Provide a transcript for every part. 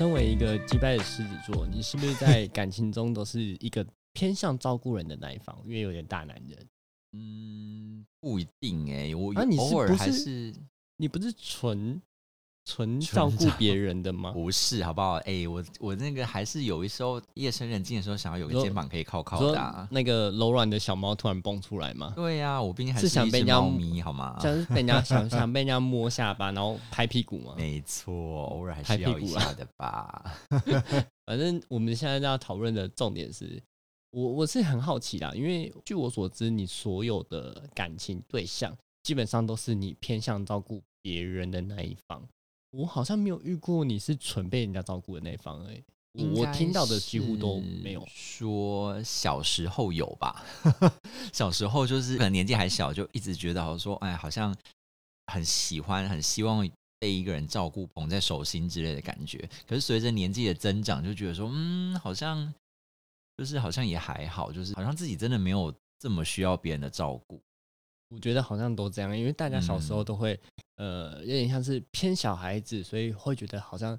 身为一个击败的狮子座，你是不是在感情中都是一个偏向照顾人的那一方？因为有点大男人，嗯，不一定哎、我偶尔还是你不是纯纯纯照顾照别人的吗？不是，好不好？哎、我我那个还是有一时候夜深人静的时候，想要有个肩膀可以靠靠的啊、那个柔软的小猫突然蹦出来吗？对呀、我毕竟还是想被人家猫咪，好吗？像是被人家 想想被人家摸下巴，然后拍屁股吗？没错，偶尔还是要一下的吧。反正我们现在要讨论的重点是，我我是很好奇啦，因为据我所知，你所有的感情对象基本上都是你偏向照顾别人的那一方。我好像没有遇过你是纯被人家照顾的那一方而已。我听到的几乎都没有是。说小时候有吧，小时候就是可能年纪还小，就一直觉得好像说，哎，好像很喜欢，很希望被一个人照顾、捧在手心之类的感觉。可是随着年纪的增长，就觉得说，嗯，好像就是好像也还好，就是好像自己真的没有这么需要别人的照顾。我觉得好像都这样，因为大家小时候嗯都会，呃，有点像是偏小孩子，所以会觉得好像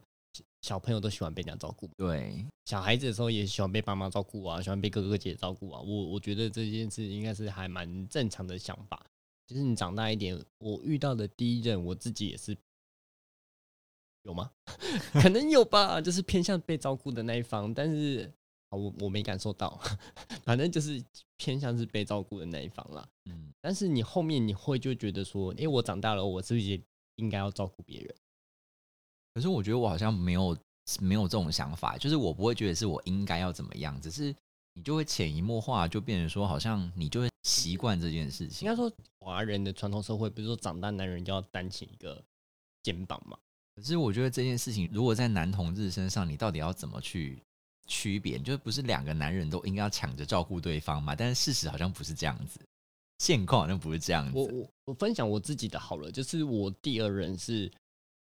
小朋友都喜欢被人家照顾。对，小孩子的时候也喜欢被爸妈照顾啊，喜欢被哥哥姐姐照顾啊。我我觉得这件事应该是还蛮正常的想法。就是你长大一点，我遇到的第一任，我自己也是有吗？可能有吧，就是偏向被照顾的那一方，但是啊，我我没感受到，反正就是偏向是被照顾的那一方啦。嗯，但是你后面你会就觉得说，诶，我长大了，我是不是也应该要照顾别人？可是我觉得我好像没有没有这种想法，就是我不会觉得是我应该要怎么样，只是你就会潜移默化就变成说，好像你就会习惯这件事情应该。说，华人的传统社会不是说长大男人就要担起一个肩膀嘛？可是我觉得这件事情，如果在男同志身上，你到底要怎么去区别？就是不是两个男人都应该要抢着照顾对方嘛？但是事实好像不是这样子，现况好像不是这样子。我我我分享我自己的好了，就是我第二任是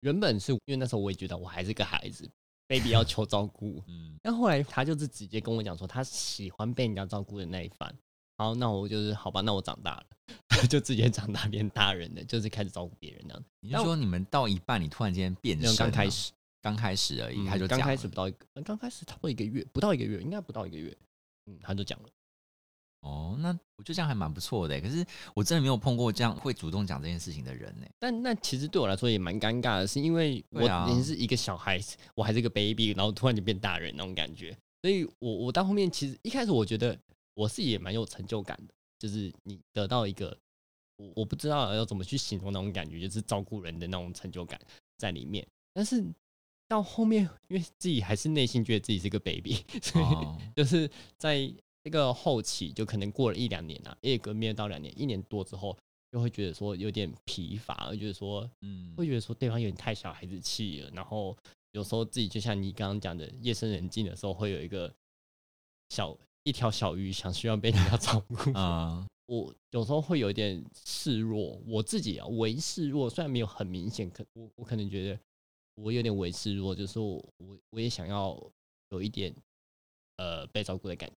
原本是因为那时候我也觉得我还是个孩子，baby 要求照顾，嗯但后来他就是直接跟我讲说他喜欢被人家照顾的那一番。好，那我就是好吧，那我长大了，就直接长大变大人的，就是开始照顾别人这样。你就说你们到一半，你突然间变身了，刚开始，刚开始而已，嗯他就讲刚开始不到一个，呃刚开始差不多一个月，不到一个月，应该不到一个月，嗯，他就讲了。哦，那我觉得这样还蛮不错的。可是我真的没有碰过这样会主动讲这件事情的人呢。但那其实对我来说也蛮尴尬的，是因为我已经是一个小孩子，我还是个 baby，然后突然就变大人那种感觉。所以我我到后面其实一开始我觉得我是也蛮有成就感的，就是你得到一个我我不知道要怎么去形容那种感觉，就是照顾人的那种成就感在里面。但是到后面，因为自己还是内心觉得自己是个 baby，所以哦，就是在这个后期，就可能过了一两年啊，一个没有到两年，一年多之后，就会觉得说有点疲乏，会觉得说嗯。会觉得说对方有点太小孩子气了，然后有时候自己就像你刚刚讲的，夜深人静的时候，会有一个小一条小鱼想需要被人家照顾。啊。我有时候会有一点示弱，我自己啊为示弱，虽然没有很明显，可我我可能觉得我有点为示弱，就是说我我我也想要有一点呃被照顾的感觉，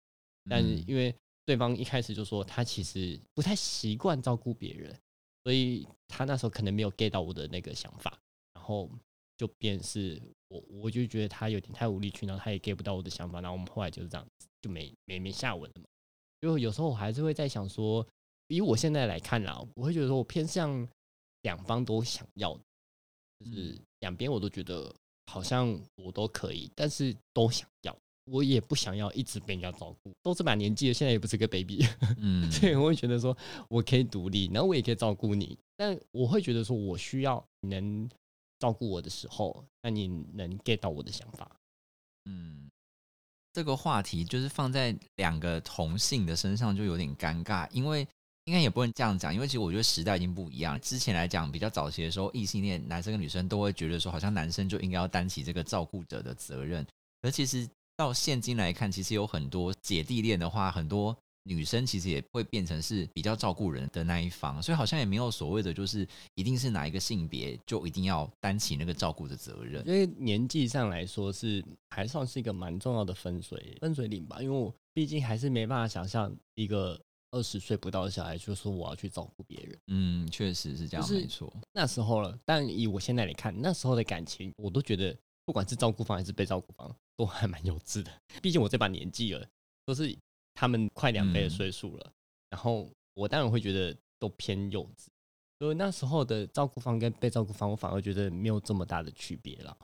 但因为对方一开始就说他其实不太习惯照顾别人，所以他那时候可能没有 get 到我的那个想法，然后就变是我我就觉得他有点太无理取闹，他也 get 不到我的想法，然后我们后来就是这样子就没没没下文了嘛。就有时候我还是会在想说，以我现在来看啦，我会觉得说我偏向两方都想要，就是两边我都觉得好像我都可以，但是都想要。我也不想要一直被人家照顾，都这把年纪了，现在也不是个 baby，嗯，所以我会觉得说我可以独立，然后我也可以照顾你，但我会觉得说我需要你能照顾我的时候，那你能 get 到我的想法。嗯，这个话题就是放在两个同性的身上就有点尴尬，因为应该也不能这样讲，因为其实我觉得时代已经不一样。之前来讲，比较早期的时候，异性恋男生跟女生都会觉得说，好像男生就应该要担起这个照顾者的责任，而其实到现今来看，其实有很多姐弟恋的话，很多女生其实也会变成是比较照顾人的那一方，所以好像也没有所谓的就是一定是哪一个性别就一定要担起那个照顾的责任。因为年纪上来说是还算是一个蛮重要的分水分水岭吧，因为我毕竟还是没办法想象一个二十岁不到的小孩就说我要去照顾别人。嗯，确实是这样，就是没错。那时候了，但以我现在来看，那时候的感情，我都觉得不管是照顾方还是被照顾方，都还蛮幼稚的。毕竟我这把年纪了，都是他们快两倍的嗯岁数了，然后我当然会觉得都偏幼稚。所以那时候的照顾方跟被照顾方，我反而觉得没有这么大的区别了。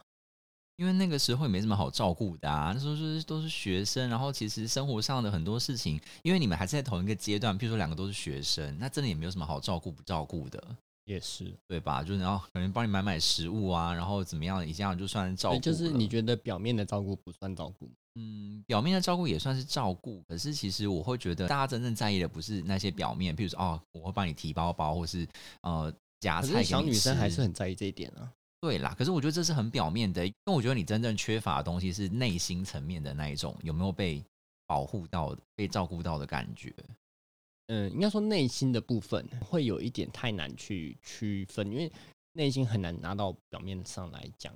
因为那个时候也没什么好照顾的啊，那时候就是都是学生，然后其实生活上的很多事情，因为你们还是在同一个阶段，譬如说两个都是学生，那真的也没有什么好照顾不照顾的，也是，对吧？就是然后可能帮你买买食物啊，然后怎么样，一这样就算照顾就是你觉得表面的照顾不算照顾，嗯，表面的照顾也算是照顾，可是其实我会觉得大家真正在意的不是那些表面，譬如说哦，我会帮你提包包，或是呃夹菜小女生还是很在意这一点啊。对啦，可是我觉得这是很表面的，因为我觉得你真正缺乏的东西是内心层面的那一种，有没有被保护到、被照顾到的感觉？嗯，应该说内心的部分会有一点太难去区分，因为内心很难拿到表面上来讲。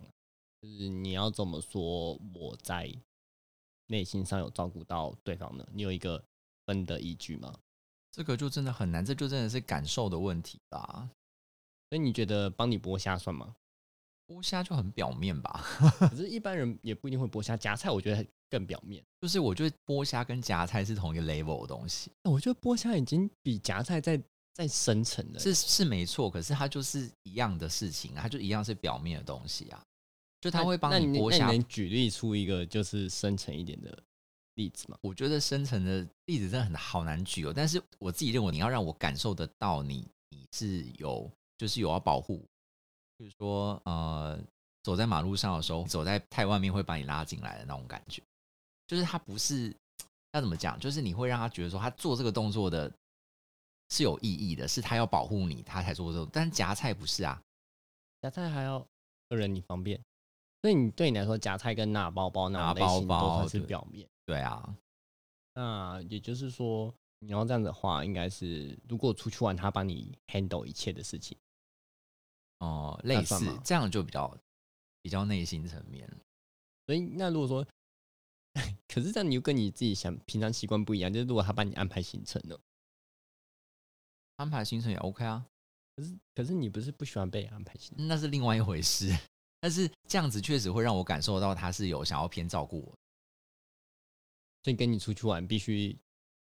就是你要怎么说我在内心上有照顾到对方呢？你有一个分的依据吗？这个就真的很难，这就真的是感受的问题吧。所以你觉得帮你剥虾算吗？剥虾就很表面吧，可是，一般人也不一定会剥虾。夹菜我觉得更表面。就是我觉得剥虾跟夹菜是同一个 level 的东西，我觉得剥虾已经比夹菜在在深层了。是是没错，可是它就是一样的事情啊，它就一样是表面的东西啊，就他会帮你剥虾那你能举例出一个就是深层一点的例子吗？我觉得深层的例子真的很好难举哦，但是我自己认为你要让我感受得到你你是有就是有要保护，比如说呃走在马路上的时候，走在太外面会把你拉进来的那种感觉，就是他不是要怎么讲，就是你会让他觉得说他做这个动作的是有意义的，是他要保护你，他才做这种，但是夹菜不是啊，夹菜还要个人你方便，所以你对你来说，夹菜跟拿包包那拿种类型包包是对表面。对啊，那也就是说，你要这样子的话，应该是如果出去玩，他帮你 handle 一切的事情。哦、类似这样就比较比较内心层面。所以那如果说，可是这样你又跟你自己想平常习惯不一样，就是如果他帮你安排行程呢？安排行程也 OK 啊，可是可是你不是不喜欢被安排行程？那是另外一回事。但是这样子确实会让我感受到他是有想要偏照顾我。所以跟你出去玩必须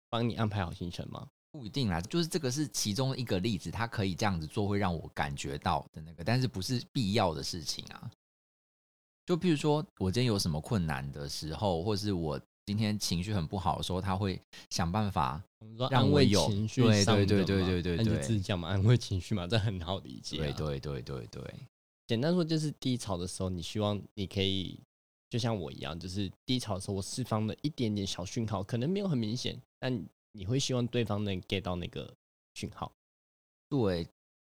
帮你安排好行程吗？不一定啦，就是这个是其中一个例子，他可以这样子做，会让我感觉到的那个，但是不是必要的事情啊。就譬如说，我今天有什么困难的时候，或是我今天情绪很不好的时候，他会想办法。让我有情绪对对对对对对那就对自己讲嘛，安慰情绪嘛，这很好理解、啊。对对对对对，简单说就是低潮的时候，你希望你可以就像我一样，就是低潮的时候，我释放了一点点小讯号，可能没有很明显，但你会希望对方能 get 到那个讯号。对，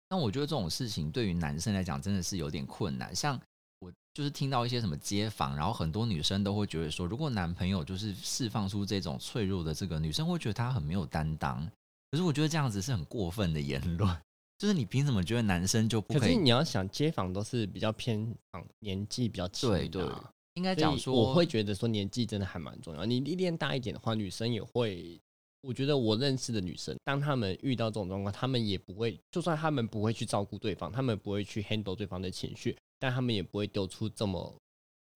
但我觉得这种事情对于男生来讲真的是有点困难。像我就是听到一些什么街访，然后很多女生都会觉得说，如果男朋友就是释放出这种脆弱的这个，女生会觉得他很没有担当。可是我觉得这样子是很过分的言论，就是你凭什么觉得男生就不可以可以？你要想，街访都是比较偏啊年纪比较轻的、对对啊，应该讲说，我会觉得说年纪真的还蛮重要。你历练大一点的话，女生也会。我觉得我认识的女生，当她们遇到这种状况，她们也不会，就算她们不会去照顾对方，她们不会去 handle 对方的情绪，但她们也不会丢出这么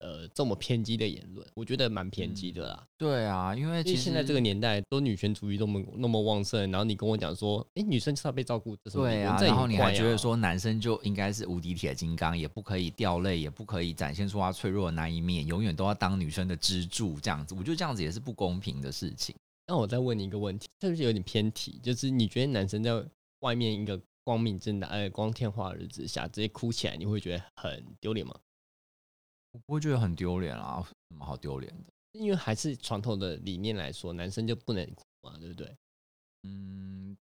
呃这么偏激的言论。我觉得蛮偏激的啦。对啊，因为其实为现在这个年代都女权主义那么那么旺盛，然后你跟我讲说，哎、女生就是要被照顾，这是对啊，然后你还觉得说男生就应该是无敌铁金刚，也不可以掉泪，也不可以展现出他脆弱的那一面，永远都要当女生的支柱这样子。我觉得这样子也是不公平的事情。那我再问你一个问题，是不是有点偏题？就是你觉得男生在外面一个光明正大、呃光天化日之下直接哭起来，你会觉得很丢脸吗？我不会觉得很丢脸啊，什么好丢脸的？因为还是传统的理念来说，男生就不能哭嘛，对不对？嗯，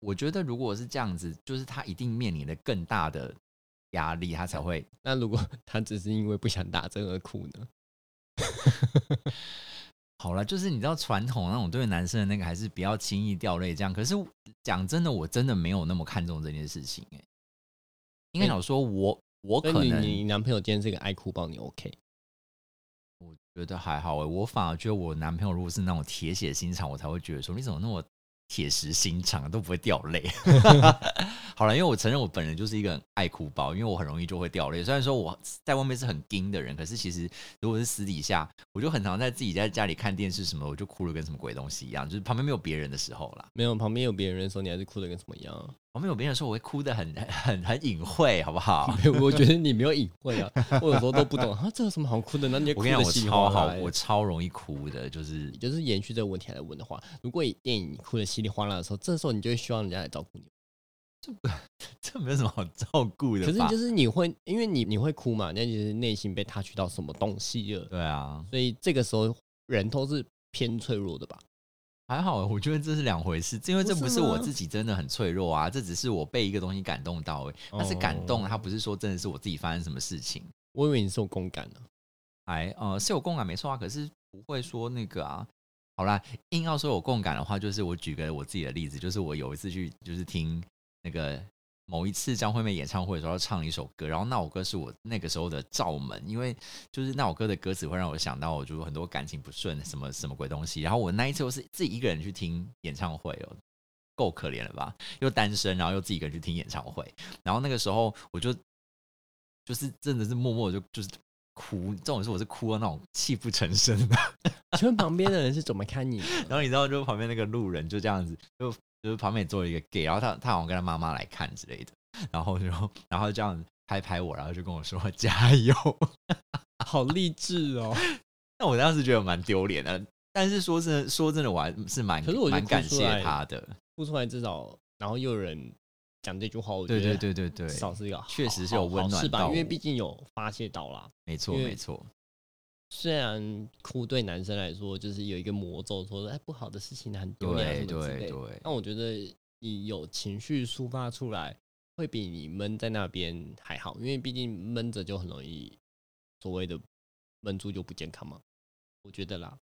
我觉得如果是这样子，就是他一定面临了更大的压力，他才会。那如果 他只是因为不想打针而哭呢？好了，就是你知道传统那种对男生的那个，还是不要轻易掉泪这样。可是讲真的，我真的没有那么看重这件事情哎、应该想说我我可能你男朋友今天是个爱哭包，你 OK？我觉得还好哎、我反而觉得我男朋友如果是那种铁血心肠，我才会觉得说你怎么那么铁石心肠，都不会掉泪。好了，因为我承认我本人就是一个很爱哭包，因为我很容易就会掉泪。虽然说我在外面是很硬的人，可是其实如果是私底下，我就很常在自己在家里看电视什么，我就哭了跟什么鬼东西一样，就是旁边没有别人的时候啦。没有，旁边有别人的时候，你还是哭的跟什么一样啊？旁边有别人的时候，我会哭的很 很很隐晦，好不好？没有我觉得你没有隐晦啊，我有时候都不懂啊，这有什么好哭的？那你就哭我跟你讲，我的稀里超好，我超容易哭的，就是就是延续这个问题来问的话，如果以电影你哭的稀里哗啦的时候，这时候你就会希望人家来照顾你。这 这没有什么好照顾的。可是就是你会，因为你你会哭嘛，那就是内心被 touch 到什么东西了，对啊，所以这个时候人都是偏脆弱的吧？还好，我觉得这是两回事，因为这不是我自己真的很脆弱啊，这只是我被一个东西感动到、欸，但是感动，哦。它不是说真的是我自己发生什么事情，我以为你是有共感的、哎，呃，是有共感没错啊，可是不会说那个啊。好啦，硬要说有共感的话，就是我举个我自己的例子，就是我有一次去就是听那个某一次张惠妹演唱会的时候，唱了一首歌，然后那首歌是我那个时候的罩门，因为就是那首歌的歌词会让我想到，我就很多感情不顺，什么什么鬼东西。然后我那一次我是自己一个人去听演唱会哦，够可怜了吧？又单身，然后又自己一个人去听演唱会，然后那个时候我就就是真的是默默就就是哭，这种是我是哭到那种泣不成声的。请问旁边的人是怎么看你？然后你知道，就旁边那个路人就这样子，就就是旁边也坐了一个 gay，然后他他好像跟他妈妈来看之类的，然后就然后这样子拍拍我，然后就跟我说 加油。好励志哦！那我当时觉得蛮丢脸的，但是说真的，说真的，我还是蛮可是我蛮感谢他的。哭出来至少，然后又有人讲这句话，我觉得对对对对至，少是一个确实是有温暖好事吧？因为毕竟有发泄到啦。没错没错，虽然哭对男生来说就是有一个魔咒，说哎不好的事情很丢脸啊对什么之类的。对对，但我觉得你有情绪抒发出来，会比你闷在那边还好，因为毕竟闷着就很容易所谓的闷住就不健康嘛。我觉得啦，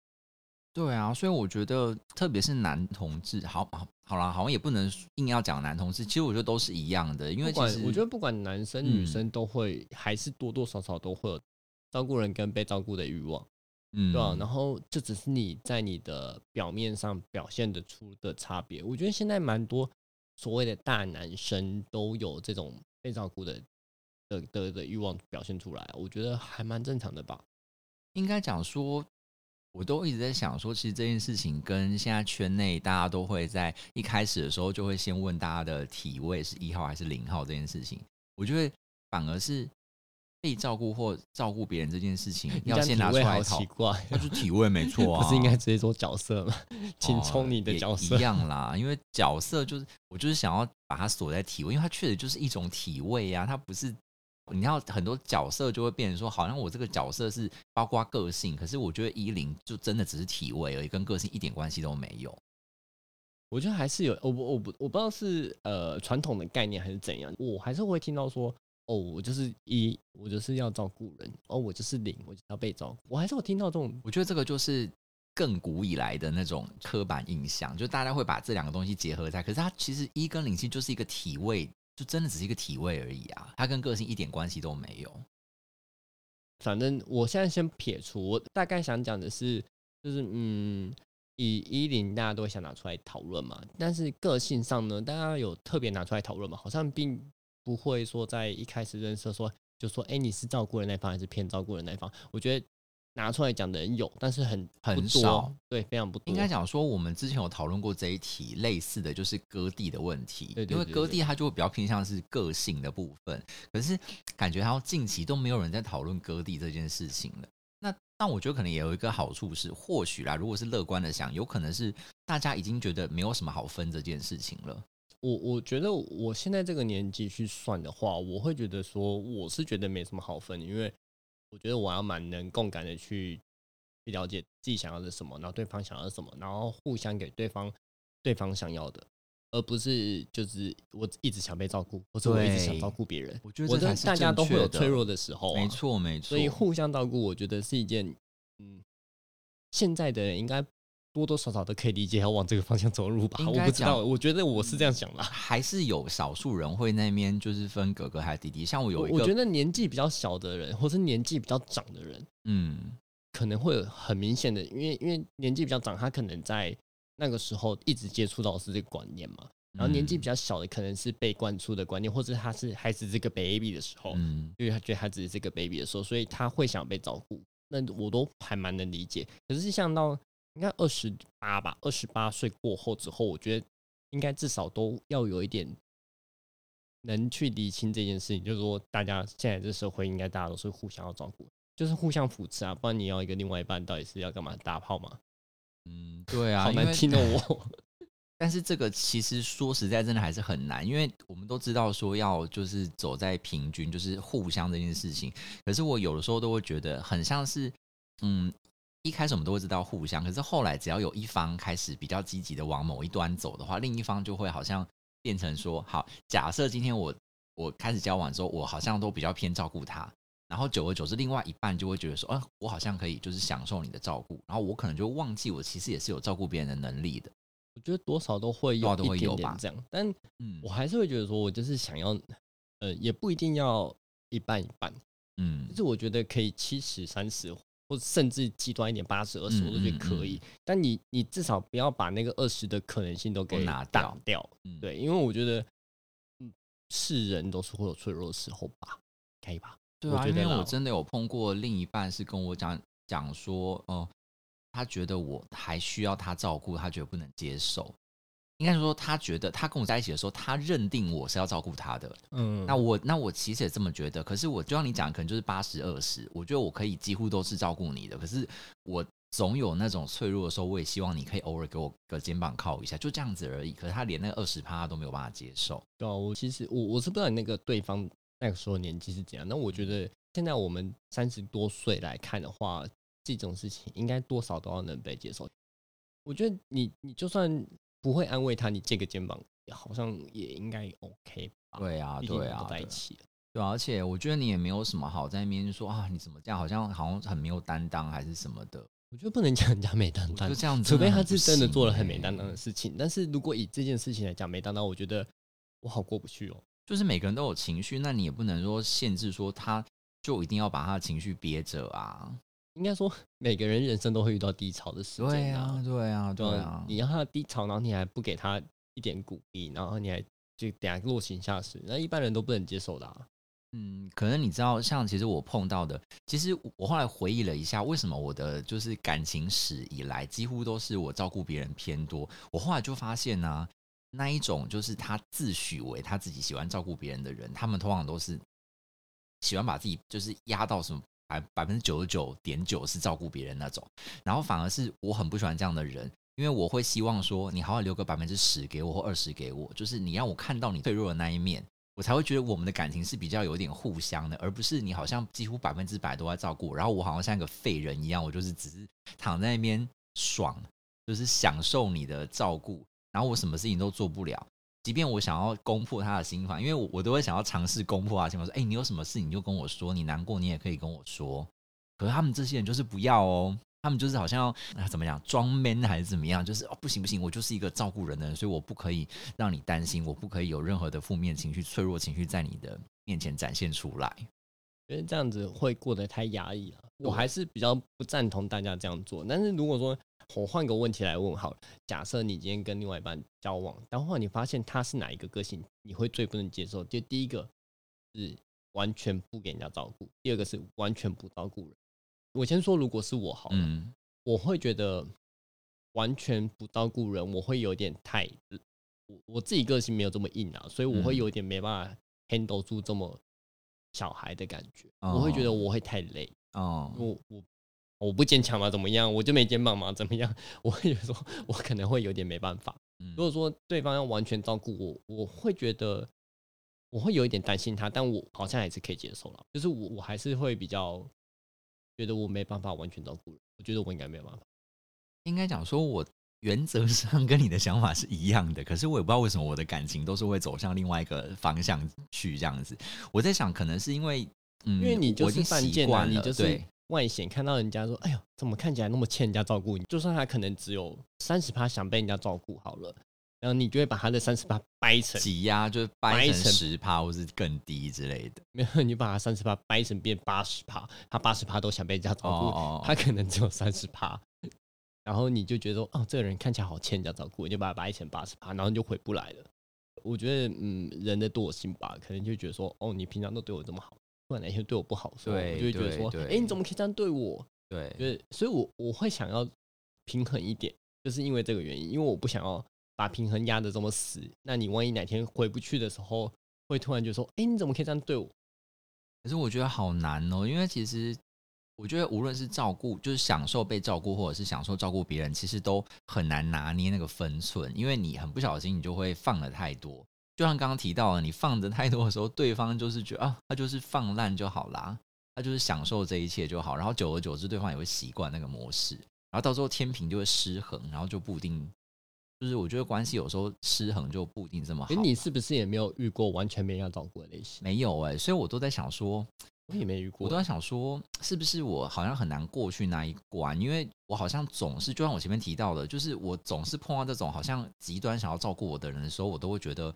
对啊，所以我觉得，特别是男同志，好好好啦，好像也不能硬要讲男同志，其实我觉得都是一样的，因为其实我觉得不管男生女嗯生都会，还是多多少少都会有照顾人跟被照顾的欲望。嗯对啊，然后这只是你在你的表面上表现得出的差别。我觉得现在蛮多所谓的大男生都有这种被照顾的的的的欲望表现出来，我觉得还蛮正常的吧。应该讲说，我都一直在想说，其实这件事情跟现在圈内大家都会在一开始的时候就会先问大家的体位是一号还是零号这件事情，我觉得反而是被照顾或照顾别人这件事情 要先拿出来讨好奇，怪，那就体位没错啊，不是应该直接说角色吗？请哦冲你的角色一。样啦，因为角色就是我就是想要把它锁在体位，因为它确实就是一种体位啊，它不是你要很多角色就会变成说，好像我这个角色是包括个性，可是我觉得依林就真的只是体位而已，跟个性一点关系都没有。我觉得还是有，我不我不我不知道是呃传统的概念还是怎样，我还是会听到说，哦，我就是一，我就是要照顾人，哦，我就是零，我就要被照顾，我还是有听到这种我觉得这个就是更古以来的那种刻板印象，就大家会把这两个东西结合在，可是它其实一跟零性就是一个体位，就真的只是一个体位而已啊，它跟个性一点关系都没有。反正我现在先撇除，我大概想讲的是，就是嗯，以一零大家都会想拿出来讨论嘛，但是个性上呢，大家有特别拿出来讨论嘛？好像并不会说在一开始认识说就说，哎、你是照顾人那一方还是偏照顾人那一方？我觉得拿出来讲的人有，但是很很多少，对，非常不多。应该讲说，我们之前有讨论过这一题，类似的就是割地的问题。因为割地它就会比较偏向是个性的部分，可是感觉好像近期都没有人在讨论割地这件事情了。那那我觉得可能也有一个好处是，或许啦，如果是乐观的想，有可能是大家已经觉得没有什么好分这件事情了。我我觉得我现在这个年纪去算的话，我会觉得说，我是觉得没什么好分，因为我觉得我要蛮能共感的去去了解自己想要的什么，然后对方想要什么，然后互相给对方对方想要的，而不是就是我一直想被照顾，或者我一直想照顾别人。我觉得大家都会有脆弱的时候、啊，没，错没错。所以互相照顾，我觉得是一件嗯，现在的人应该多多少少都可以理解要往这个方向走路吧？我不知道，我觉得我是这样想的啊。还是有少数人会那边就是分哥哥还是弟弟，像我有一个，我我觉得年纪比较小的人，或是年纪比较长的人，嗯可能会有很明显的，因为因为年纪比较长，他可能在那个时候一直接触到的是这个观念嘛。然后年纪比较小的，可能是被灌输的观念，或者他是还是这个 baby 的时候，嗯因为他觉得他只是这个 baby 的时候，所以他会想被照顾。那我都还蛮能理解。可是像到应该二十八吧，二十八岁过后之后，我觉得应该至少都要有一点能去理清这件事情，就是说大家现在这社会应该大家都是互相要照顾，就是互相扶持啊，不然你要一个另外一半到底是要干嘛打炮吗？嗯，对啊，好难听哦，我。但是这个其实说实在，真的还是很难，因为我们都知道说要就是走在平均，就是互相这件事情。可是我有的时候都会觉得很像是，嗯，一开始我们都会知道互相，可是后来只要有一方开始比较积极的往某一端走的话，另一方就会好像变成说，好，假设今天我我开始交往之后，我好像都比较偏照顾他。然后久而久之，另外一半就会觉得说，啊，我好像可以就是享受你的照顾，然后我可能就忘记我其实也是有照顾别人的能力的。我觉得多少都会有一点点这样，但嗯我还是会觉得说，我就是想要，呃，也不一定要一半一半，嗯就是我觉得可以七十三十，或甚至极端一点八十二十，嗯我都觉得嗯可以。但你你至少不要把那个二十的可能性都给拿打掉掉，嗯对，因为我觉得，嗯，是人都是会有脆弱的时候吧，可以吧？对啊，我觉得啦因为我真的有碰过另一半是跟我讲讲说，哦、他觉得我还需要他照顾，他觉得不能接受。应该说，他觉得他跟我在一起的时候，他认定我是要照顾他的。嗯，那我那我其实也这么觉得，可是我就像你讲，可能就是八十二十，我觉得我可以几乎都是照顾你的。可是我总有那种脆弱的时候，我也希望你可以偶尔给我个肩膀靠一下，就这样子而已。可是他连那个二十趴都没有办法接受。对啊，我其实我我是不知道你那个对方那个时候年纪是怎样，那我觉得现在我们三十多岁来看的话，这种事情应该多少都要能被接受。我觉得你你就算不会安慰他，你借个肩膀，好像也应该 OK 吧？对啊，对啊，在一对起了。对啊，而且我觉得你也没有什么好在那边说啊，你怎么这样，好像好像很没有担当还是什么的。我觉得不能讲人家没担当就，这样子，除非他是真的做了很没没担当的事情。但是如果以这件事情来讲没担当，我觉得我好过不去哦。就是每个人都有情绪，那你也不能说限制说他就一定要把他的情绪憋着啊。应该说每个人人生都会遇到低潮的时间、对啊，对啊，对啊对啊，你让他低潮，然后你还不给他一点鼓励，然后你还就等下落井下石，那一般人都不能接受的、啊。嗯，可能你知道，像其实我碰到的，其实我后来回忆了一下，为什么我的就是感情史以来几乎都是我照顾别人偏多。我后来就发现呢、那一种就是他自诩为他自己喜欢照顾别人的人，他们通常都是喜欢把自己就是压到什么百百分之九十九点九是照顾别人那种，然后反而是我很不喜欢这样的人。因为我会希望说，你好好留个百分之十给我或二十给我，就是你让我看到你脆弱的那一面，我才会觉得我们的感情是比较有点互相的，而不是你好像几乎百分之百都在照顾，然后我好像像一个废人一样，我就是只是躺在那边爽，就是享受你的照顾，然后我什么事情都做不了。即便我想要攻破他的心房，因为我我都会想要尝试攻破他的心房，说：“哎、你有什么事你就跟我说，你难过你也可以跟我说。”可是他们这些人就是不要哦，他们就是好像啊怎么讲装 man 还是怎么样，就是哦不行不行，我就是一个照顾人的人，所以我不可以让你担心，我不可以有任何的负面情绪、脆弱情绪在你的面前展现出来。觉得这样子会过得太压抑了。我还是比较不赞同大家这样做。但是如果说我换个问题来问好了，假设你今天跟另外一半交往，然后你发现他是哪一个个性，你会最不能接受？就第一个是完全不给人家照顾，第二个是完全不照顾人。我先说，如果是我好了，嗯我会觉得完全不照顾人，我会有点太，我我自己个性没有这么硬啊，所以我会嗯有点没办法 handle 住这么小孩的感觉，哦我会觉得我会太累，哦，我我我不坚强吗？怎么样？我就没肩膀吗？怎么样？我会觉得说，我可能会有点没办法。嗯如果说对方要完全照顾我，我会觉得我会有一点担心他，但我好像还是可以接受了。就是我我还是会比较觉得我没办法完全照顾人，我觉得我应该没有办法。应该讲说，我原则上跟你的想法是一样的，可是我也不知道为什么我的感情都是会走向另外一个方向去这样子。我在想，可能是因为，嗯，因为你就是犯贱了，你就是对外显看到人家说，哎呦，怎么看起来那么欠人家照顾？就算他可能只有三十趴想被人家照顾好了，然后你就会把他的三十趴掰成挤压就是掰掰成成十趴或是更低之类的。没有，你把他三十趴掰成变八十趴，他八十趴都想被人家照顾，哦他可能只有三十趴，然后你就觉得说，哦，这个人看起来好欠人家照顾，你就把他掰成八十趴，然后你就回不来了。我觉得，嗯，人的惰性吧，可能就觉得说，哦，你平常都对我这么好，突然哪天对我不好的时候，对我就会觉得说，对哎，你怎么可以这样对我？对，就是，所以我我会想要平衡一点，就是因为这个原因，因为我不想要把平衡压得这么死。那你万一哪天回不去的时候，会突然就说，哎，你怎么可以这样对我？可是我觉得好难哦，因为其实我觉得无论是照顾，就是享受被照顾，或者是享受照顾别人，其实都很难拿捏那个分寸，因为你很不小心，你就会放了太多。就像刚刚提到了，你放的太多的时候，对方就是觉得啊，他就是放烂就好啦，他就是享受这一切就好，然后久而久之，对方也会习惯那个模式，然后到时候天平就会失衡，然后就不一定。就是我觉得关系有时候失衡就不一定这么好哎，。你是不是也没有遇过完全没人要照顾的类型？没有哎、所以我都在想说，我也没遇过我都。在想说，是不是我好像很难过去那一关？因为我好像总是，就像我前面提到的，就是我总是碰到这种好像极端想要照顾我的人的时候，我都会觉得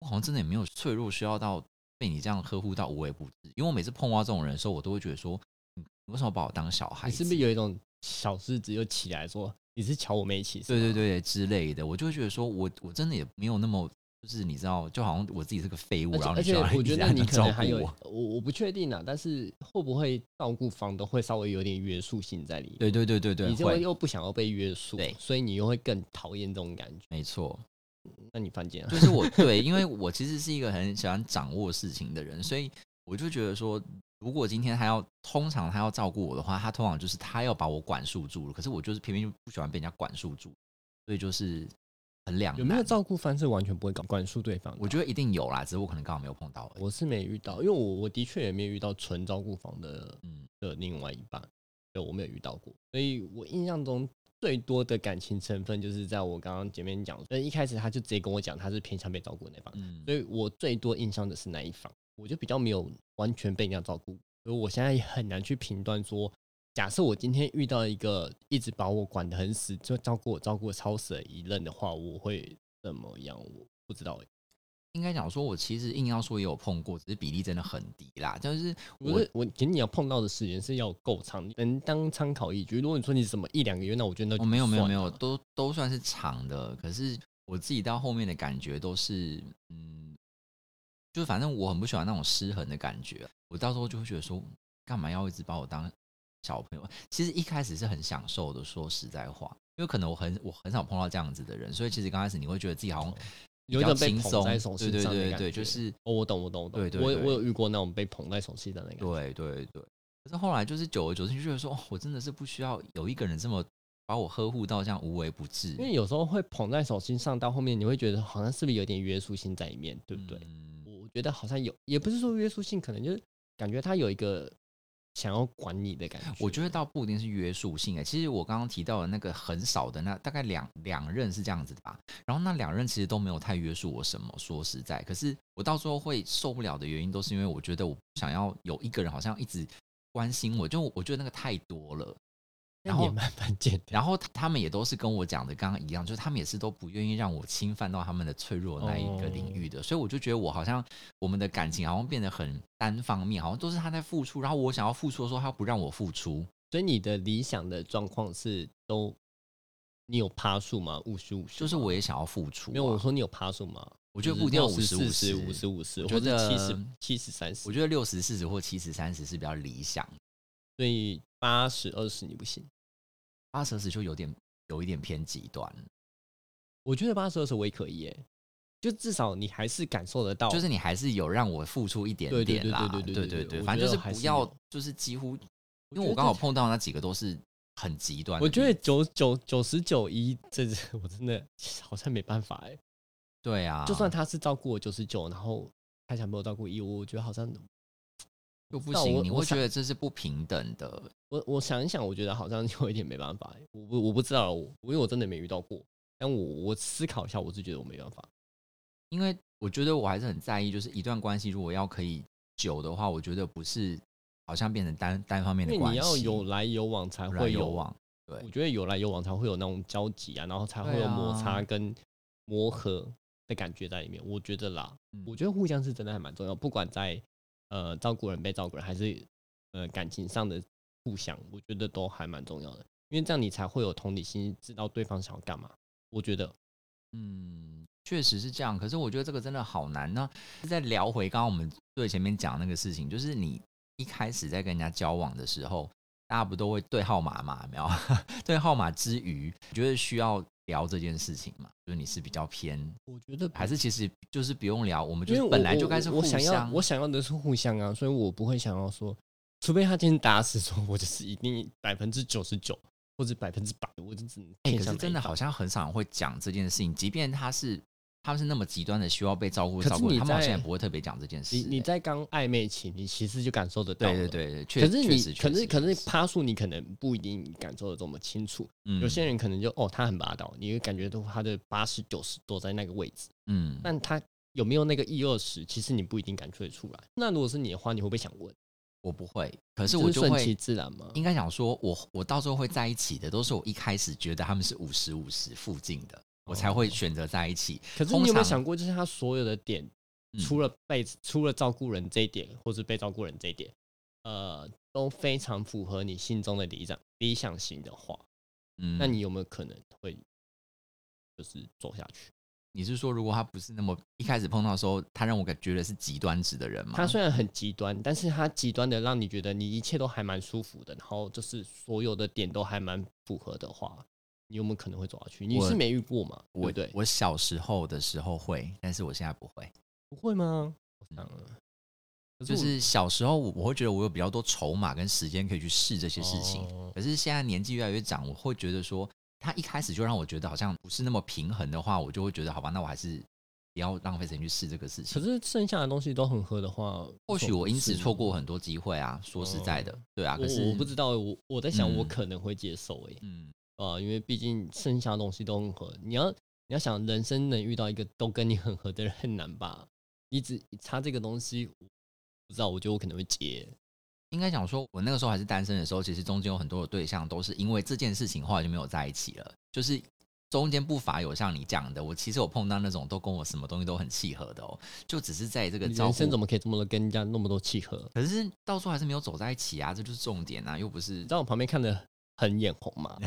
我好像真的也没有脆弱，需要到被你这样呵护到无微不至。因为我每次碰到这种人的时候，我都会觉得说，你你为什么把我当小孩子？你是不是有一种小狮子又起来说你是瞧我没起？对对，对之类的？我就会觉得说我我真的也没有那么。就是你知道，就好像我自己是个废物，然后而且我觉得你可能还有我。我我不确定啊，但是会不会照顾方都会稍微有点约束性在里面？对对对对对，你就会会又不想要被约束，对所以你又会更讨厌这种感觉。没错。那你犯贱啊？就是我对，因为 我其实是一个很喜欢掌握事情的人，所以我就觉得说，如果今天他要通常他要照顾我的话，他通常就是他要把我管束住了，可是我就是偏偏就不喜欢被人家管束住，所以就是很两难。有没有照顾方式完全不会管管束对方的？我觉得一定有啦，只是我可能刚好没有碰到而已。我是没遇到，因为我我的确也没有遇到纯照顾方的嗯，的另外一半，对我没有遇到过，所以我印象中最多的感情成分就是在我刚刚前面讲，所以一开始他就直接跟我讲他是偏向被照顾的那方，嗯，所以我最多印象的是那一方，我就比较没有完全被人家照顾，所以我现在也很难去评断说，假设我今天遇到一个一直把我管得很死，就照顾我照顾的超死的一任的话，我会怎么样？我不知道欸应该讲说，我其实硬要说也有碰过，只是比例真的很低啦。就是我我是我给你要碰到的时间是要够长，能当参考依据。如果你说你什么一两个月，那我觉得那就哦，没有没有没有，都都算是长的。可是我自己到后面的感觉都是，嗯，就反正我很不喜欢那种失衡的感觉。我到时候就会觉得说，干嘛要一直把我当小朋友？其实一开始是很享受的，说实在话，因为可能我很我很少碰到这样子的人，所以其实刚开始你会觉得自己好像有一种被捧在手，心对对上的感对对，就是哦，我懂我懂我懂，我我有遇过那种被捧在手心的那个。对对对。可是后来就是久而久之，就觉得说，哦，我真的是不需要有一个人这么把我呵护到这样无微不至，因为有时候会捧在手心上，到后面你会觉得好像是不是有点约束性在里面，对不对？嗯我觉得好像有，也不是说约束性，可能就是感觉他有一个想要管你的感觉。我觉得倒不一定是约束性诶，其实我刚刚提到的那个很少的那大概两两任是这样子的吧，然后那两任其实都没有太约束我什么，说实在，可是我到最后会受不了的原因，都是因为我觉得我想要有一个人好像一直关心我，就我觉得那个太多了。然后那也蛮犯贱的。然后他们也都是跟我讲的刚刚一样，就是他们也是都不愿意让我侵犯到他们的脆弱那一个领域的，所以我就觉得我好像我们的感情好像变得很单方面，好像都是他在付出，然后我想要付出的时候，他不让我付出。所以你的理想的状况是都你有趴数吗？五十五十？就是我也想要付出、啊，没有，我说你有趴数吗？我觉得不一定要五十四五十、五十五十，我或者觉得七十七十三十。我觉得六十四十或七十三十是比较理想，所以八十二十你不行。八十二十就有点有一点偏极端，我觉得八十二十我也可以耶，就至少你还是感受得到，就是你还是有让我付出一点点啦，对对对对反正就是不要就是几乎，因为我刚好碰到那几个都是很极端我，觉得九九九十九一，这 我真的好像没办法哎。对啊，就算他是照顾我九十九，然后他想没有照顾一，我觉得好像就不行，你会觉得这是不平等的。我我想一想，我觉得好像有一点没办法欸，我不我不知道，我因为我真的没遇到过，但我我思考一下，我是觉得我没办法。因为我觉得我还是很在意，就是一段关系如果要可以久的话，我觉得不是好像变成单单方面的关系。你要有来有往才会有有往，对我觉得有来有往才会有那种交集啊，然后才会有摩擦跟磨合的感觉在里面。我觉得啦，嗯我觉得互相是真的还蛮重要，不管在呃照顾人被照顾人，还是呃感情上的互相，我觉得都还蛮重要的，因为这样你才会有同理心，知道对方想要干嘛。我觉得嗯，确实是这样。可是我觉得这个真的好难呢。再聊回刚刚我们最前面讲那个事情，就是你一开始在跟人家交往的时候，大家不都会对号码嘛？没有？对号码之余，你觉得需要聊这件事情嘛？就是你是比较偏，我觉得还是其实就是不用聊，我们就本来就该是互我想要相。我想要的是互相啊，所以我不会想要说，除非他今天打死说，我就是一定百分之九十九或者百分之百，我就只能哎、偏可是真的好像很少人会讲这件事情，即便他是他们是那么极端的需要被照顾照顾，你他们好像在也不会特别讲这件事、你你哎在刚暧昧期，你其实就感受得到。对对对对，确可是你确实，可是可是趴数，你可能不一定感受的这么清楚。嗯有些人可能就哦，他很霸道，你会感觉到他的八十九十都在那个位置，嗯，但他有没有那个一二十，其实你不一定感觉得出来。那如果是你的话，你会不会想问？我不会，可是我就顺其自然吗？应该讲说，我我到时候会在一起的，都是我一开始觉得他们是五十五十附近的，我才会哦选择在一起。可是你有没有想过，就是他所有的点，嗯除了被除了照顾人这一点，或是被照顾人这一点，呃，都非常符合你心中的理想理想型的话，嗯那你有没有可能会就是走下去？你是说，如果他不是那么一开始碰到的时候，他让我感觉得是极端值的人吗？他虽然很极端，但是他极端的让你觉得你一切都还蛮舒服的，然后就是所有的点都还蛮符合的话，你有没有可能会走下去？你是没遇过嘛？对我不对？我小时候的时候会，但是我现在不会。不会吗？我想了，就是小时候我我会觉得我有比较多筹码跟时间可以去试这些事情，哦可是现在年纪越来越长，我会觉得说，他一开始就让我觉得好像不是那么平衡的话，我就会觉得好吧，那我还是不要浪费时间去试这个事情。可是剩下的东西都很合的话，或许我因此错过很。多机会啊，说实在的，对啊。可是我不知道，我我在想，我嗯可能会接受诶、嗯，啊，因为毕竟剩下的东西都很合。你要你要想，人生能遇到一个都跟你很合的人很难吧？你只差这个东西，我不知道，我觉得我可能会结。应该讲说，我那个时候还是单身的时候，其实中间有很多的对象都是因为这件事情，后来就没有在一起了。就是中间不乏有像你讲的，我其实有碰到那种都跟我什么东西都很契合的哦，就只是在这个人生怎，么可以这么的跟人家那么多契合？可是到时候还是没有走在一起啊，这就是重点啊，又不是在我旁边看的很眼红嘛？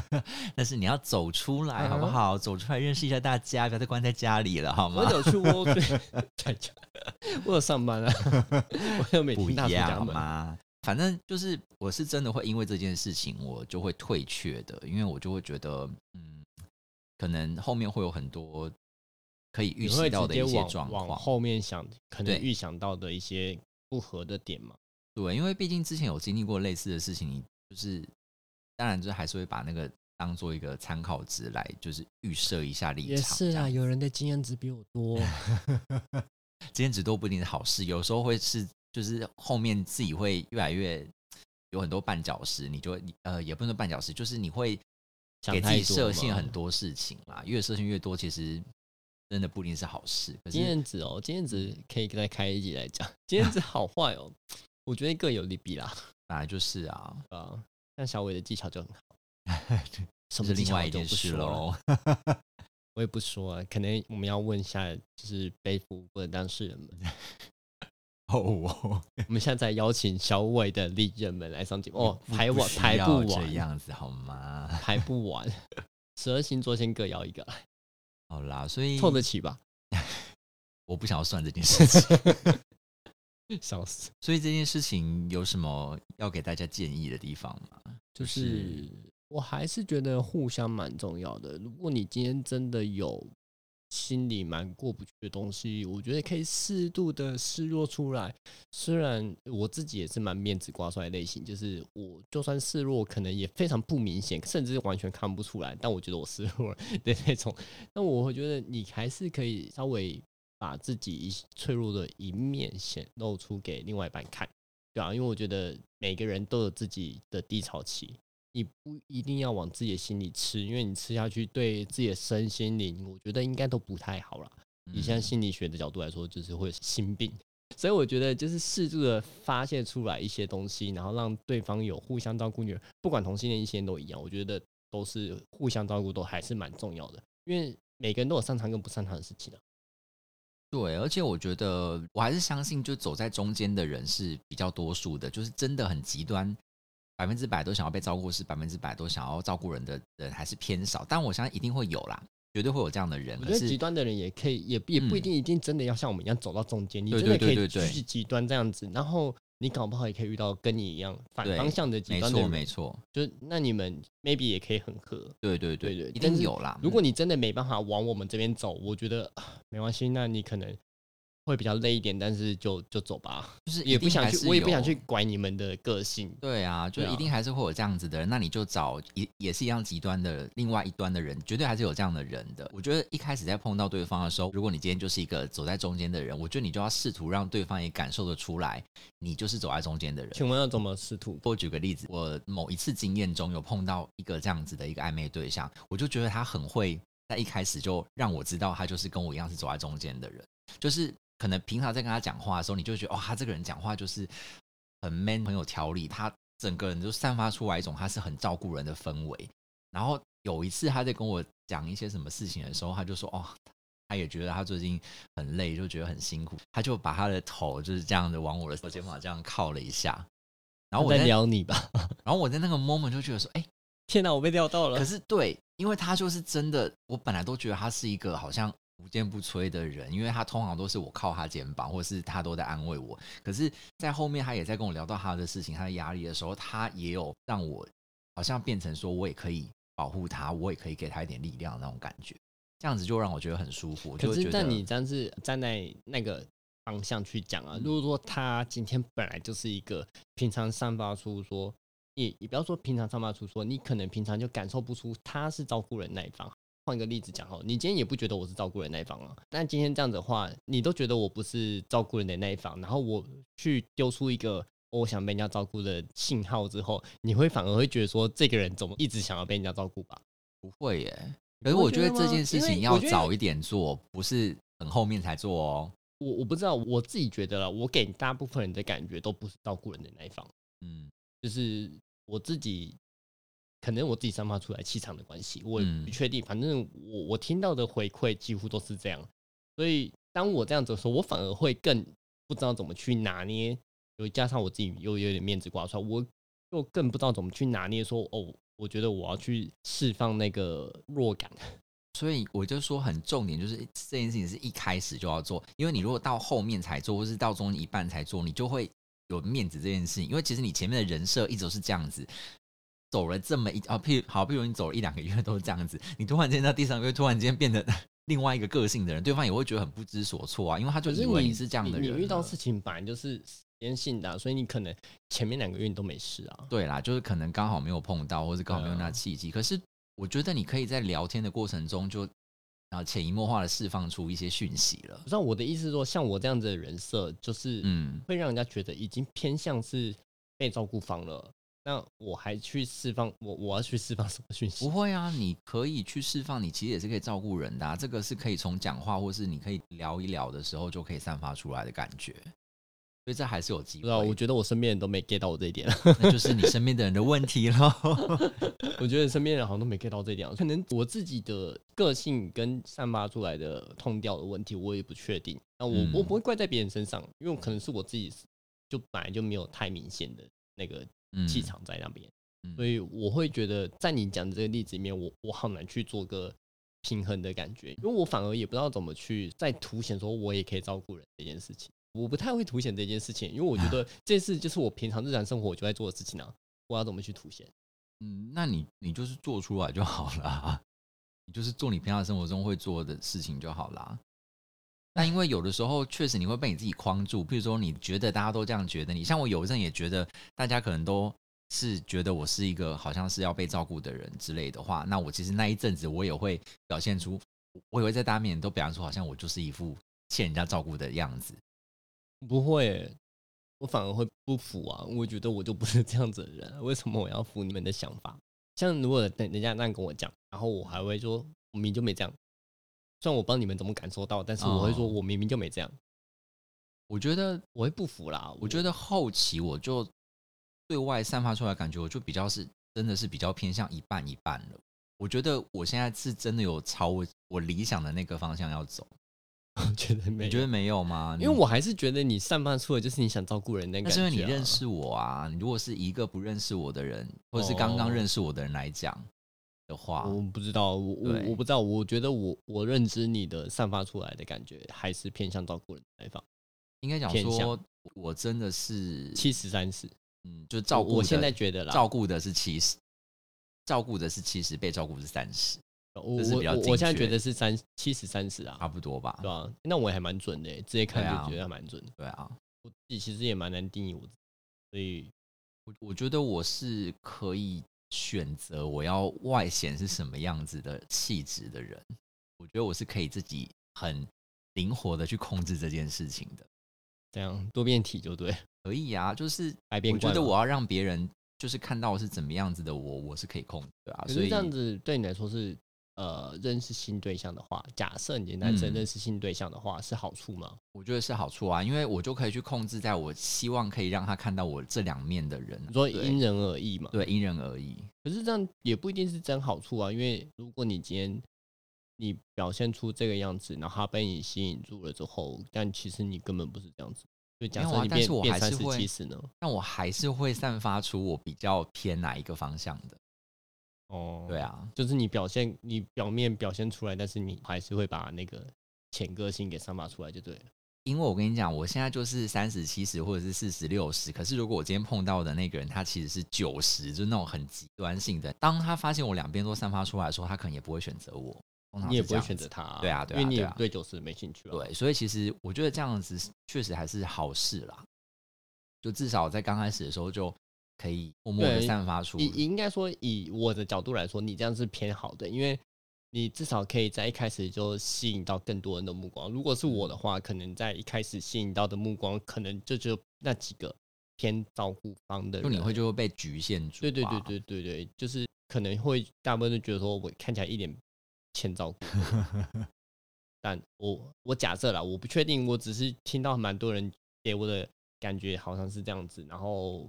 但是你要走出来，好不嗯好？走出来认识一下大家，不要再关在家里了，好吗？我有去窝家，我有上班啊，我有每天大家门。吗？反正就是，我是真的会因为这件事情，我就会退却的，因为我就会觉得，嗯，可能后面会有很多可以预期到的一些状况往。后面想，可能对预想到的一些不合的点嘛。对，因为毕竟之前有经历过类似的事情，你就是当然就是还是会把那个当做一个参考值来，就是预设一下立也场。是啊，有人的经验值比我多。经验值都不一定是好事，有时候会是就是后面自己会越来越有很多绊脚石，你就会呃也不能说绊脚石，就是你会想给自己设限很多事情啦，越设限越多，其实真的不一定是好事。可经是验值哦，经验值可以再开一集来讲。经验值好坏哦，我觉得各有利弊啦。本来就是啊，啊，像小伟的技巧就很好，什这是另外一件事说了，喽。我也不说啊，可能我们要问一下，就是被俘过的当事人们。哦，我我们现在在邀请小伟的丽人们来上节目哦，不排完排不完，样子好吗？排不完。十二星座先各邀一个，好啦，所以凑得起吧？我不想要算这件事情，笑死！所以这件事情有什么要给大家建议的地方吗？就是我还是觉得互相蛮重要的。如果你今天真的有心里蛮过不去的东西，我觉得可以适度的示弱出来。虽然我自己也是蛮面子挂帅类型，就是我就算示弱，可能也非常不明显，甚至完全看不出来。但我觉得我示弱 的那种，那我会觉得你还是可以稍微把自己一脆弱的一面显露出给另外一半看。对啊，因为我觉得每个人都有自己的低潮期，你不一定要往自己的心里吃，因为你吃下去对自己的身心灵，我觉得应该都不太好了。以现在嗯心理学的角度来说，就是会有心病。所以我觉得就是适度的发泄出来一些东西，然后让对方有互相照顾女人，不管同性恋、异性恋都一样，我觉得都是互相照顾，都还是蛮重要的。因为每个人都有擅长跟不擅长的事情啊。对，而且我觉得我还是相信，就走在中间的人是比较多数的，就是真的很极端，百分之百都想要被照顾，是百分之百都想要照顾人的人还是偏少，但我相信一定会有啦。绝对会有这样的人。我觉得极端的人也可以，也也不一定一定真的要像我们一样走到中间。你真的可以去极端这样子，然后你搞不好也可以遇到跟你一样反方向的极端的人。没错，就那你们 maybe 也可以很合。对对对对，一定有啦。如果你真的没办法往我们这边走，我觉得没关系，那你可能。会比较累一点，但是就就走吧，就是也不想去，我也不想去拐你们的个性。对啊，就一定还是会有这样子的人，那你就找也也是一样极端的另外一端的人，绝对还是有这样的人的。我觉得一开始在碰到对方的时候，如果你今天就是一个走在中间的人，我觉得你就要试图让对方也感受得出来，你就是走在中间的人。请问要怎么试图？我举个例子，我某一次经验中有碰到一个这样子的一个暧昧对象，我就觉得他很会在一开始就让我知道他就是跟我一样是走在中间的人，就是。可能平常在跟他讲话的时候，你就觉得哦，他这个人讲话就是很 man，很有条理。他整个人就散发出来一种他是很照顾人的氛围。然后有一次他在跟我讲一些什么事情的时候，他就说哦，他也觉得他最近很累，就觉得很辛苦。他就把他的头就是这样子往我的肩膀这样靠了一下。然后我在撩你吧。然后我在那个 moment 就觉得说，哎，天哪，我被撩到了。可是对，因为他就是真的，我本来都觉得他是一个好像。无坚不摧的人，因为他通常都是我靠他肩膀，或者是他都在安慰我。可是，在后面他也在跟我聊到他的事情、他的压力的时候，他也有让我好像变成说我也可以保护他，我也可以给他一点力量那种感觉。这样子就让我觉得很舒服。可是，但你这样子站在那个方向去讲啊，如果说他今天本来就是一个平常散发出说，也也不要说平常散发出说，你可能平常就感受不出他是照顾人那一方。换一个例子讲哈，你今天也不觉得我是照顾人那一方啊？那今天这样子的话，你都觉得我不是照顾人的那一方，然后我去丢出一个我想被人家照顾的信号之后，你会反而会觉得说，这个人怎么一直想要被人家照顾吧？不会耶，可是我觉得这件事情要早一点做，不是很后面才做哦。我我不知道，我自己觉得了，我给大部分人的感觉都不是照顾人的那一方，嗯，就是我自己。可能我自己散发出来气场的关系，我不确定。反正我我听到的回馈几乎都是这样，所以当我这样子的时候，我反而会更不知道怎么去拿捏。又加上我自己又有点面子挂出来，我又更不知道怎么去拿捏。说哦，我觉得我要去释放那个弱感，所以我就说很重点就是这件事情是一开始就要做，因为你如果到后面才做，或是到中一半才做，你就会有面子这件事情。因为其实你前面的人设一直都是这样子。走了这么一啊，譬如好，譬如你走了一两个月都是这样子，你突然间到第三个月突然间变得 另外一个个性的人，对方也会觉得很不知所措啊，因为他就以为你是这样的人。你遇到事情本来就是时间性的，所以你可能前面两个月你都没事啊。对啦，就是可能刚好没有碰到，或者刚好没有那契机。可是我觉得你可以在聊天的过程中，就然后潜移默化的释放出一些讯息了。不知道我的意思是说，像我这样子的人设，就是嗯，会让人家觉得已经偏向是被照顾方了。那我还去释放我我要去释放什么讯息？不会啊，你可以去释放，你其实也是可以照顾人的，啊这个是可以从讲话或是你可以聊一聊的时候就可以散发出来的感觉，所以这还是有机会。我觉得我身边人都没 get 到我这一点，那就是你身边的人的问题了。我觉得身边人好像都没 get 到这一点，可能我自己的个性跟散发出来的痛调的问题，我也不确定。那我我不会怪在别人身上，因为可能是我自己就本来就没有太明显的那个。气场在那边，所以我会觉得，在你讲的这个例子里面，我我好难去做个平衡的感觉，因为我反而也不知道怎么去再凸显说我也可以照顾人这件事情，我不太会凸显这件事情，因为我觉得这事就是我平常日常生活我就在做的事情啊，我要怎么去凸显？嗯，那你你就是做出来就好了，你就是做你平常生活中会做的事情就好啦。那因为有的时候确实你会被你自己框住，比如说你觉得大家都这样觉得你，像我有一阵也觉得大家可能都是觉得我是一个好像是要被照顾的人之类的话，那我其实那一阵子我也会表现出，我也会在大家面前都表现出好像我就是一副欠人家照顾的样子。不会，我反而会不服啊！我觉得我就不是这样子的人，为什么我要服你们的想法？像如果等人家那样跟我讲，然后我还会说我明明就没这样。虽然我不知道你们怎么感受到，但是我会说，我明明就没这样。我觉得，我会不服啦。我觉得后期我就对外散发出来感觉，我就比较是真的是比较偏向一半一半了。我觉得我现在是真的有朝我我理想的那个方向要走。我 觉得没有，你觉得没有吗？因为我还是觉得你散发出来就是你想照顾人那个、那是因为你认识我啊。你如果是一个不认识我的人，或者是刚刚认识我的人来讲的话，我不知道，我我我不知道。我觉得我我认知你的散发出来的感觉还是偏向照顾人来方。应该讲说，我真的是七十三十，嗯，就照顾。我现在觉得啦，照顾的是七十，照顾的是七十，被照顾是三十。我我我现在觉得是三七十三十啊，差不多吧，对吧？那我也还蛮准的，直接看就觉得还蛮准的。对啊，我自己其实也蛮难定义我，所以我我觉得我是可以选择我要外显是什么样子的气质的人。我觉得我是可以自己很灵活的去控制这件事情的。这样多变体就对，可以啊，就是。我觉得我要让别人就是看到是怎么样子的我，我是可以控制啊。所以这样子对你来说是。呃，认识新对象的话，假设你男生认识新对象的话，是好处吗？我觉得是好处啊，因为我就可以去控制，在我希望可以让他看到我这两面的人。所以因人而异嘛，对，因人而异。可是这样也不一定是真好处啊，因为如果你今天你表现出这个样子，然后他被你吸引住了之后，但其实你根本不是这样子。就假设你变变三十七十呢？但我还是会散发出我比较偏哪一个方向的。哦，对啊，就是你表现，你表面表现出来，但是你还是会把那个潜个性给散发出来，就对了。因为我跟你讲，我现在就是三十七十或者是四十六十，可是如果我今天碰到的那个人，他其实是九十，就是那种很极端性的。当他发现我两边都散发出来的时候，他可能也不会选择我，你也不会选择他。对啊，对啊，因为你也对九十没兴趣。对，所以其实我觉得这样子确实还是好事啦。就至少在刚开始的时候就。可以默默的散发出。以应该说，以我的角度来说，你这样是偏好的，因为你至少可以在一开始就吸引到更多人的目光。如果是我的话，可能在一开始吸引到的目光，可能就只有那几个偏照顾方的人，就你会就会被局限住。对对对对对对，就是可能会大部分都觉得说我看起来一点欠照顾。但我我假设了，我不确定，我只是听到蛮多人给我的感觉好像是这样子，然后。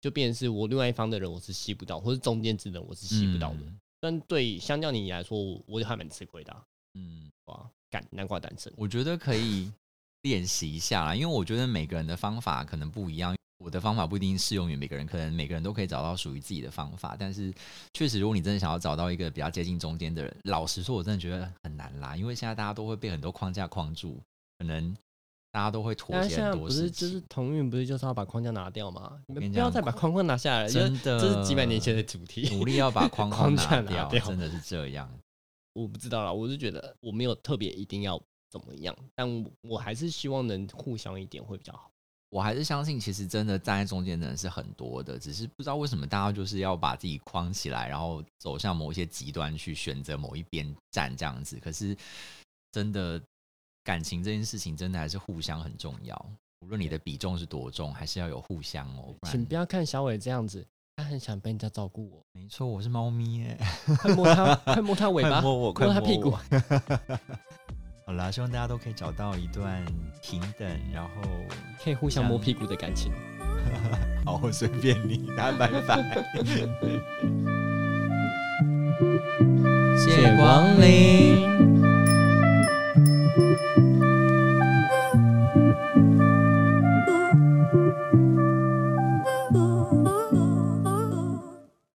就变成是我另外一方的人，我是吸不到，或是中间之人，我是吸不到的。但对相较你来说，我还蛮吃亏的。嗯，哇，干难怪单身。我觉得可以练习一下啦，因为我觉得每个人的方法可能不一样，我的方法不一定适用于每个人，可能每个人都可以找到属于自己的方法。但是确实，如果你真的想要找到一个比较接近中间的人，老实说，我真的觉得很难啦，因为现在大家都会被很多框架框住，可能。大家都会妥协很多事情。不是，就是同运，不是就是要把框架拿掉吗？你们不要再把框框拿下来，真的，这是几百年前的主题。努力要把框框 拿掉，真的是这样。我不知道啦，我是觉得我没有特别一定要怎么样，但我还是希望能互相一点会比较好。我还是相信，其实真的站在中间的人是很多的，只是不知道为什么大家就是要把自己框起来，然后走向某一些极端去选择某一边站这样子。可是真的。感情这件事情真的还是互相很重要，无论你的比重是多重，还是要有互相哦。请不要看小伟这样子，他很想被人家照顾我。没错，我是猫咪耶，快摸它，快摸它尾巴，摸我，摸它屁股。好啦，希望大家都可以找到一段平等，然后可以互相摸屁股的感情。好，我随便你，拜拜拜。谢光临。